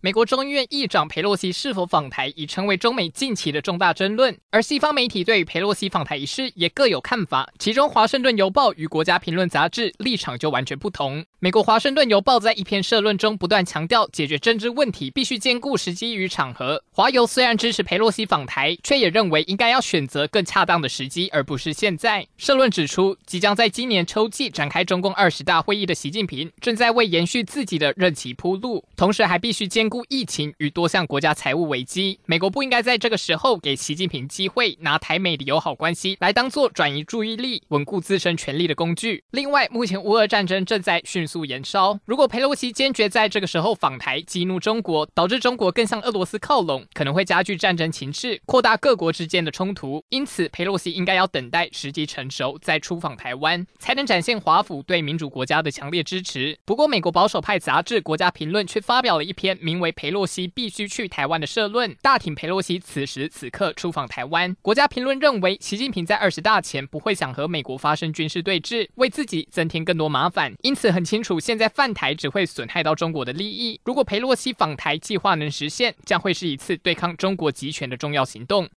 美国众议院议长佩洛西是否访台，已成为中美近期的重大争论。而西方媒体对于裴洛西访台一事也各有看法，其中《华盛顿邮报》与《国家评论》杂志立场就完全不同。美国《华盛顿邮报》在一篇社论中不断强调，解决政治问题必须兼顾时机与场合。华邮虽然支持佩洛西访台，却也认为应该要选择更恰当的时机，而不是现在。社论指出，即将在今年秋季展开中共二十大会议的习近平，正在为延续自己的任期铺路，同时还必须兼顾疫情与多项国家财务危机，美国不应该在这个时候给习近平机会，拿台美的友好关系来当做转移注意力、稳固自身权力的工具。另外，目前乌俄战争正在迅速延烧，如果佩洛西坚决在这个时候访台，激怒中国，导致中国更向俄罗斯靠拢，可能会加剧战争情势，扩大各国之间的冲突。因此，佩洛西应该要等待时机成熟再出访台湾，才能展现华府对民主国家的强烈支持。不过，美国保守派杂志《国家评论》却发表了一篇名为《佩洛西必须去台湾》的社论，大挺佩洛西此时此刻出访台湾。国家评论认为，习近平在二十大前不会想和美国发生军事对峙，为自己增添更多麻烦，因此很清楚，现在犯台只会损害到中国的利益。如果佩洛西访台计划能实现，将会是一次对抗中国集权的重要行动。